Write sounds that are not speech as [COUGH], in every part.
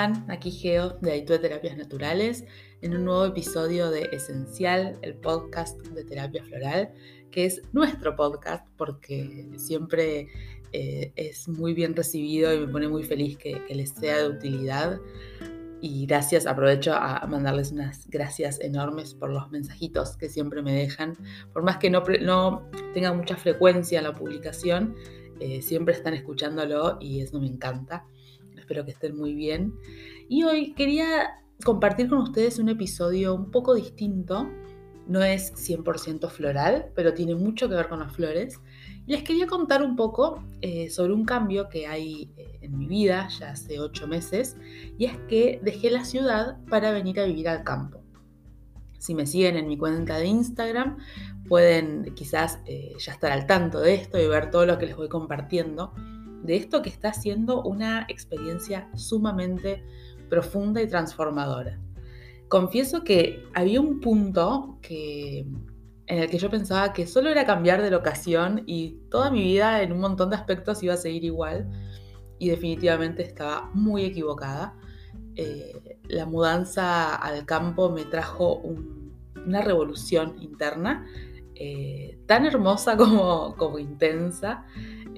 están? Aquí Geo de Aitue Terapias Naturales en un nuevo episodio de Esencial, el podcast de terapia floral, que es nuestro podcast porque siempre eh, es muy bien recibido y me pone muy feliz que, les sea de utilidad. Y gracias, aprovecho a mandarles unas gracias enormes por los mensajitos que siempre me dejan. Por más que no, no tenga mucha frecuencia la publicación, eh, siempre están escuchándolo y eso me encanta espero que estén muy bien. Y hoy quería compartir con ustedes un episodio un poco distinto. No es 100% floral, pero tiene mucho que ver con las flores. Y les quería contar un poco eh, sobre un cambio que hay eh, en mi vida ya hace ocho meses, y es que dejé la ciudad para venir a vivir al campo. Si me siguen en mi cuenta de Instagram, pueden quizás eh, ya estar al tanto de esto y ver todo lo que les voy compartiendo de esto que está siendo una experiencia sumamente profunda y transformadora. Confieso que había un punto que, en el que yo pensaba que solo era cambiar de locación y toda mi vida en un montón de aspectos iba a seguir igual y definitivamente estaba muy equivocada. Eh, la mudanza al campo me trajo una revolución interna eh, tan hermosa como, como intensa.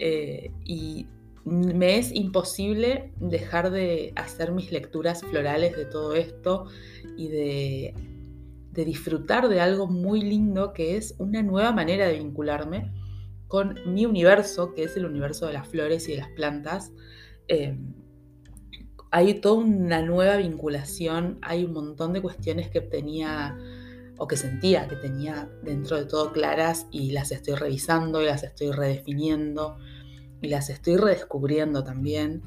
Eh, y me es imposible dejar de hacer mis lecturas florales de todo esto y de, disfrutar de algo muy lindo que es una nueva manera de vincularme con mi universo, que es el universo de las flores y de las plantas. Eh, hay toda una nueva vinculación, hay un montón de cuestiones que tenía o que sentía que tenía dentro de todo claras y las estoy revisando y las estoy redefiniendo y las estoy redescubriendo también.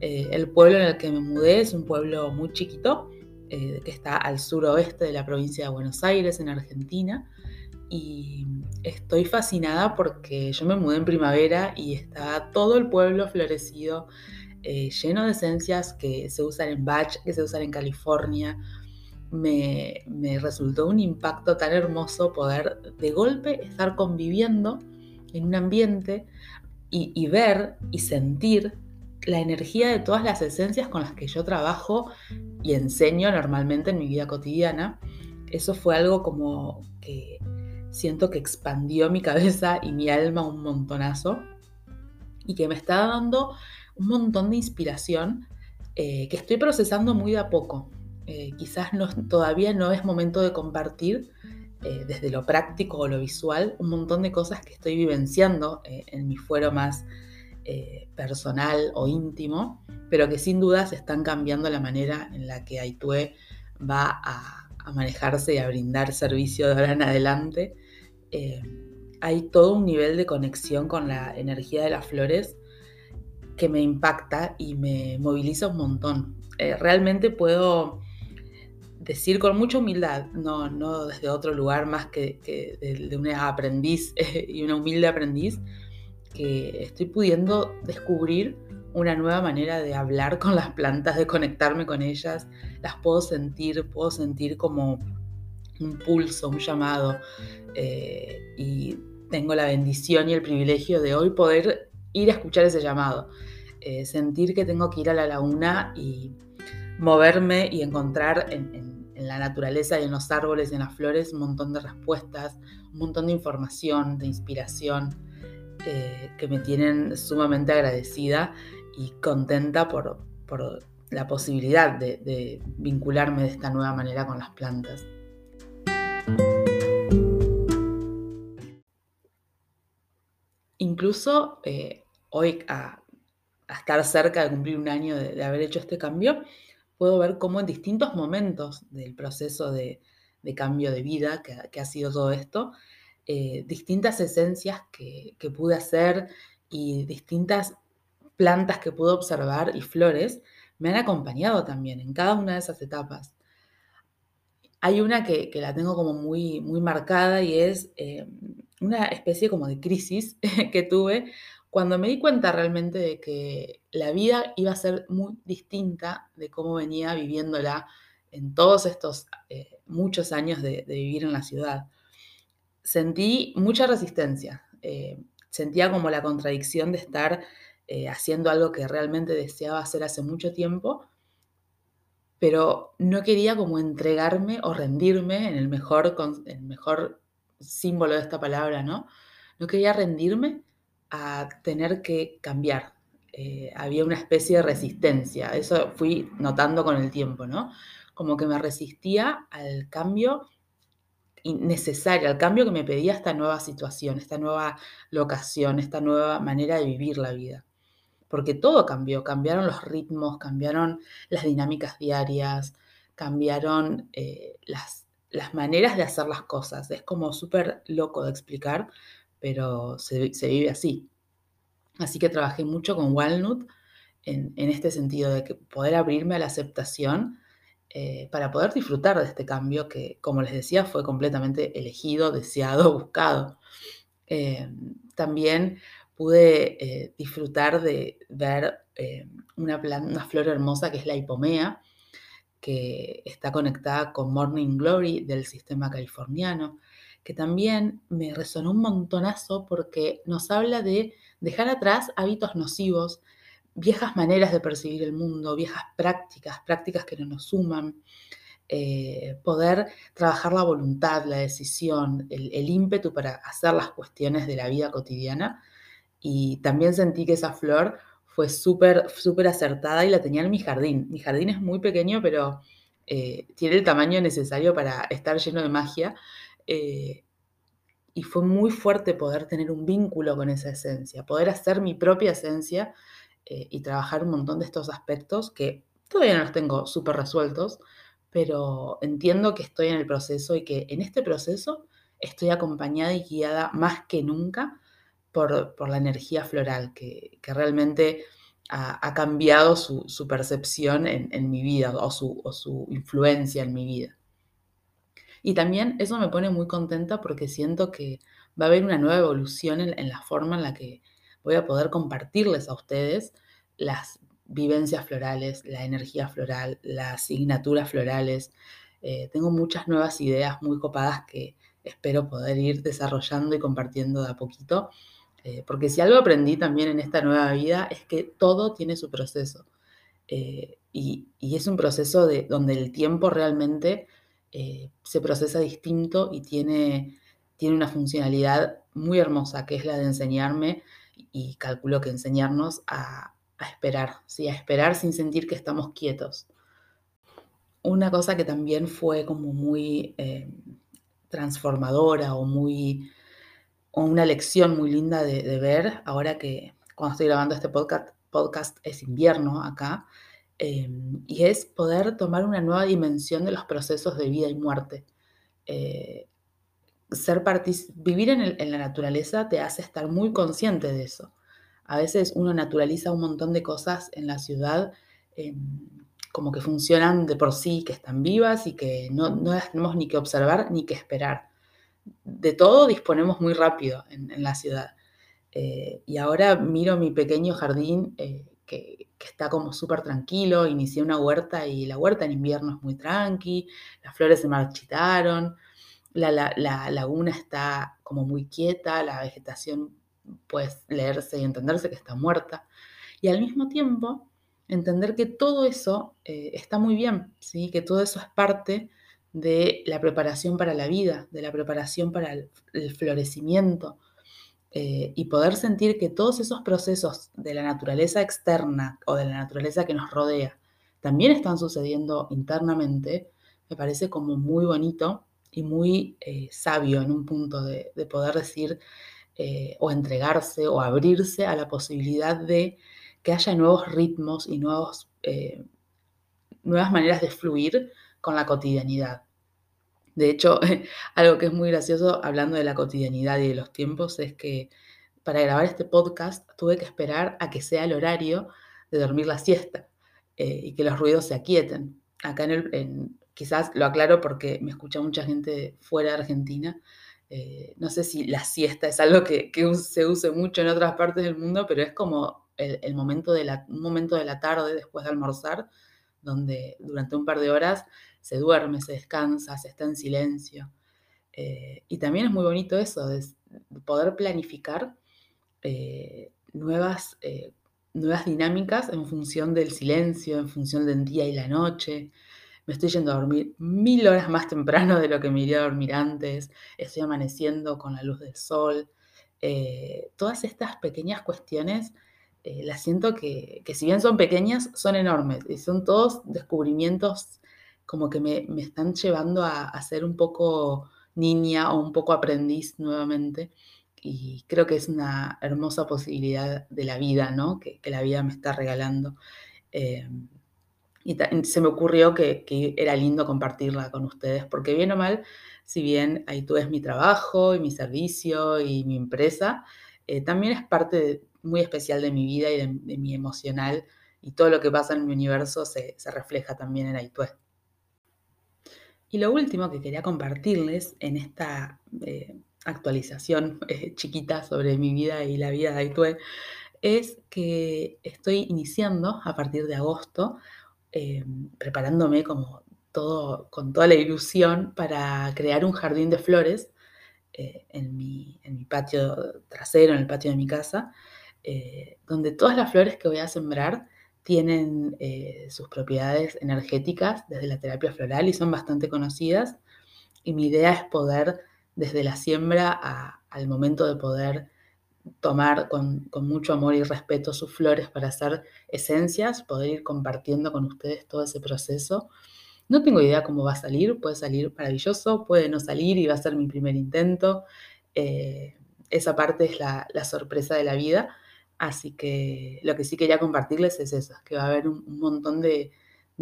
Eh, el pueblo en el que me mudé es un pueblo muy chiquito eh, que está al suroeste de la provincia de Buenos Aires, en Argentina. Y estoy fascinada porque yo me mudé en primavera y está todo el pueblo florecido, eh, lleno de esencias que se usan en Bach, que se usan en California, me, resultó un impacto tan hermoso poder de golpe estar conviviendo en un ambiente y, ver y sentir la energía de todas las esencias con las que yo trabajo y enseño normalmente en mi vida cotidiana. Eso fue algo como que siento que expandió mi cabeza y mi alma un montonazo y que me está dando un montón de inspiración eh, que estoy procesando muy de a poco. Eh, quizás todavía no es momento de compartir eh, desde lo práctico o lo visual un montón de cosas que estoy vivenciando eh, en mi fuero más personal o íntimo, pero que sin dudas están cambiando la manera en la que Aitue va a, a manejarse y a brindar servicio de ahora en adelante. hay todo un nivel de conexión con la energía de las flores que me impacta y me moviliza un montón. realmente puedo decir con mucha humildad, no, no desde otro lugar más que, de, un aprendiz [LAUGHS] y una humilde aprendiz, que estoy pudiendo descubrir una nueva manera de hablar con las plantas, de conectarme con ellas, las puedo sentir, puedo sentir como un pulso, un llamado, eh, y tengo la bendición y el privilegio de hoy poder ir a escuchar ese llamado, eh, sentir que tengo que ir a la laguna y moverme y encontrar en en la naturaleza y en los árboles y en las flores un montón de respuestas, un montón de información, de inspiración, eh, que me tienen sumamente agradecida y contenta por, la posibilidad de, vincularme de esta nueva manera con las plantas. Incluso eh, hoy, a, estar cerca de cumplir un año de haber hecho este cambio, puedo ver cómo en distintos momentos del proceso de, cambio de vida que, ha sido todo esto, eh, distintas esencias que, pude hacer y distintas plantas que pude observar y flores me han acompañado también en cada una de esas etapas. Hay una que, la tengo como muy, muy marcada y es eh, una especie como de crisis [LAUGHS] que tuve cuando me di cuenta realmente de que la vida iba a ser muy distinta de cómo venía viviéndola en todos estos eh, muchos años de, vivir en la ciudad, sentí mucha resistencia. Eh, sentía como la contradicción de estar eh, haciendo algo que realmente deseaba hacer hace mucho tiempo pero no quería como entregarme o rendirme en el mejor, el mejor símbolo de esta palabra, ¿no? No quería rendirme a tener que cambiar. Eh, había una especie de resistencia, eso fui notando con el tiempo, ¿no? Como que me resistía al cambio necesario, al cambio que me pedía esta nueva situación, esta nueva locación, esta nueva manera de vivir la vida. Porque todo cambió, cambiaron los ritmos, cambiaron las dinámicas diarias, cambiaron eh, las, las, maneras de hacer las cosas. Es como súper loco de explicar, pero se, vive así. Así que trabajé mucho con Walnut en, este sentido de que poder abrirme a la aceptación eh, para poder disfrutar de este cambio que, como les decía, fue completamente elegido, deseado, [LAUGHS] buscado. Eh, también pude eh, disfrutar de ver una, una, flor hermosa que es la hipomea, que está conectada con Morning Glory del sistema californiano, que también me resonó un montonazo porque nos habla de dejar atrás hábitos nocivos, viejas maneras de percibir el mundo, viejas prácticas, prácticas que no nos suman, eh, poder trabajar la voluntad, la decisión, el, ímpetu para hacer las cuestiones de la vida cotidiana. Y también sentí que esa flor fue súper, súper acertada y la tenía en mi jardín. Mi jardín es muy pequeño, pero eh, tiene el tamaño necesario para estar lleno de magia. Eh, y fue muy fuerte poder tener un vínculo con esa esencia, poder hacer mi propia esencia eh, y trabajar un montón de estos aspectos que todavía no los tengo súper resueltos, pero entiendo que estoy en el proceso y que en este proceso estoy acompañada y guiada más que nunca por, la energía floral, que, realmente ha, cambiado su, percepción en, mi vida o su, su influencia en mi vida. Y también eso me pone muy contenta porque siento que va a haber una nueva evolución en la forma en la que voy a poder compartirles a ustedes las vivencias florales, la energía floral, las asignaturas florales. Eh, tengo muchas nuevas ideas muy copadas que espero poder ir desarrollando y compartiendo de a poquito. Eh, porque si algo aprendí también en esta nueva vida es que todo tiene su proceso. Eh, y, es un proceso de, donde el tiempo realmente se procesa distinto y tiene, tiene una funcionalidad muy hermosa, que es la de enseñarme y calculo que enseñarnos a, esperar, ¿sí? a esperar sin sentir que estamos quietos. Una cosa que también fue como muy eh, transformadora o muy o una lección muy linda de, ver, ahora que cuando estoy grabando este podcast, podcast es invierno acá, eh, y es poder tomar una nueva dimensión de los procesos de vida y muerte. Eh, vivir en, la naturaleza te hace estar muy consciente de eso. A veces uno naturaliza un montón de cosas en la ciudad em, como que funcionan de por sí, que están vivas y que no, tenemos ni que observar ni que esperar. De todo disponemos muy rápido en, la ciudad. Eh, y ahora miro mi pequeño jardín eh, que, está como súper tranquilo. Inicié una huerta y la huerta en invierno es muy tranqui, las flores se marchitaron, la, laguna está como muy quieta, la vegetación puede leerse y entenderse que está muerta. Y al mismo tiempo, entender que todo eso eh, está muy bien, ¿sí? que todo eso es parte de la preparación para la vida, de la preparación para el, florecimiento, eh, y poder sentir que todos esos procesos de la naturaleza externa o de la naturaleza que nos rodea también están sucediendo internamente, me parece como muy bonito y muy eh, sabio en un punto de, poder decir eh, o entregarse o abrirse a la posibilidad de que haya nuevos ritmos y nuevos, nuevas maneras de fluir con la cotidianidad. De hecho, [LAUGHS] algo que es muy gracioso hablando de la cotidianidad y de los tiempos es que para grabar este podcast tuve que esperar a que sea el horario de dormir la siesta y que los ruidos se aquieten. Acá en, el, quizás lo aclaro porque me escucha mucha gente fuera de Argentina. Eh, no sé si la siesta es algo que, se use mucho en otras partes del mundo, pero es como el, momento un momento de la tarde después de almorzar, donde durante un par de horas se duerme, se descansa, se está en silencio. Eh, y también es muy bonito eso, de poder planificar eh, nuevas, nuevas dinámicas en función del silencio, en función del día y la noche, me estoy yendo a dormir mil horas más temprano de lo que me iría a dormir antes, estoy amaneciendo con la luz del sol. Eh, todas estas pequeñas cuestiones eh, las siento que, si bien son pequeñas, son enormes y son todos descubrimientos como que me, están llevando a, ser un poco niña o un poco aprendiz nuevamente. Y creo que es una hermosa posibilidad de la vida, ¿no? Que, la vida me está regalando. Eh, y se me ocurrió que, era lindo compartirla con ustedes, porque bien o mal, si bien ahí es mi trabajo y mi servicio y mi empresa, eh, también es parte muy especial de mi vida y de, mi emocional y todo lo que pasa en mi universo se, refleja también en Aitue. Y lo último que quería compartirles en esta eh, actualización [LAUGHS] eh, chiquita sobre mi vida y la vida de Aitue es que estoy iniciando a partir de agosto, eh, preparándome como todo, con toda la ilusión para crear un jardín de flores en, mi, en mi patio trasero, en el patio de mi casa, donde todas las flores que voy a sembrar tienen eh, sus propiedades energéticas desde la terapia floral y son bastante conocidas. Y mi idea es poder, desde la siembra al momento de poder tomar con, mucho amor y respeto sus flores para hacer esencias, poder ir compartiendo con ustedes todo ese proceso. No tengo idea cómo va a salir, puede salir maravilloso, puede no salir y va a ser mi primer intento. Eh, esa parte es la sorpresa de la vida, Así que lo que sí quería compartirles es eso, que va a haber un, montón de,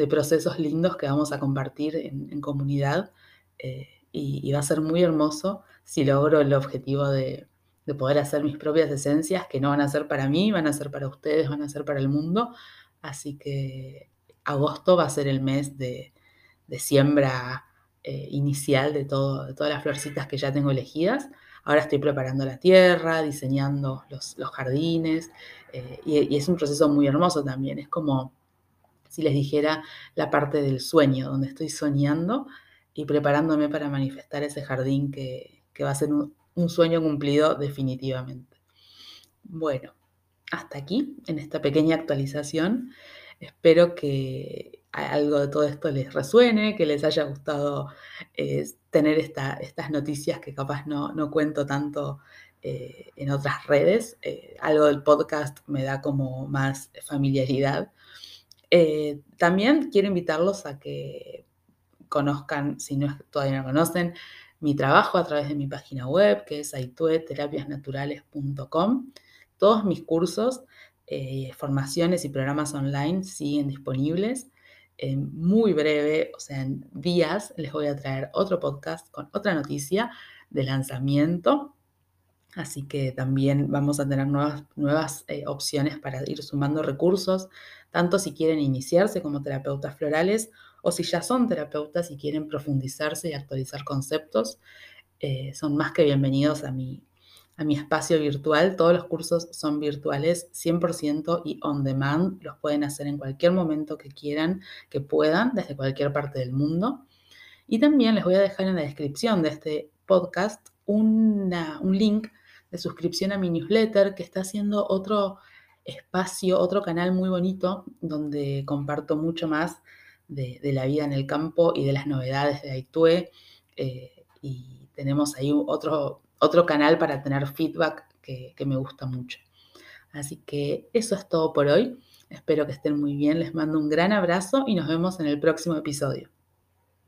procesos lindos que vamos a compartir en, comunidad eh, y, va a ser muy hermoso si logro el objetivo de, poder hacer mis propias esencias, que no van a ser para mí, van a ser para ustedes, van a ser para el mundo. Así que agosto va a ser el mes de, siembra eh, inicial de, de todas las florcitas que ya tengo elegidas. Ahora estoy preparando la tierra, diseñando los, jardines eh, y, es un proceso muy hermoso también. Es como si les dijera la parte del sueño, donde estoy soñando y preparándome para manifestar ese jardín que, va a ser un sueño cumplido definitivamente. Bueno, hasta aquí en esta pequeña actualización. Espero que algo de todo esto les resuene, que les haya gustado eh, tener estas noticias que capaz no, cuento tanto eh, en otras redes. Eh, algo del podcast me da como más familiaridad. también quiero invitarlos a que conozcan, si no, todavía no conocen, mi trabajo a través de mi página web, que es aitueterapiasnaturales.com. Todos mis cursos, formaciones y programas online siguen disponibles en muy breve, o sea, en días, les voy a traer otro podcast con otra noticia de lanzamiento. Así que también vamos a tener nuevas, nuevas eh, opciones para ir sumando recursos, tanto si quieren iniciarse como terapeutas florales o si ya son terapeutas y quieren profundizarse y actualizar conceptos, eh, son más que bienvenidos a mi, a mi espacio virtual. Todos los cursos son virtuales 100% y on demand. Los pueden hacer en cualquier momento que quieran, que puedan, desde cualquier parte del mundo. Y también les voy a dejar en la descripción de este podcast un link de suscripción a mi newsletter que está haciendo otro espacio, otro canal muy bonito donde comparto mucho más de, la vida en el campo y de las novedades de Aitue. Eh, y tenemos ahí otro otro canal para tener feedback que, me gusta mucho. Así que eso es todo por hoy. Espero que estén muy bien. Les mando un gran abrazo y nos vemos en el próximo episodio.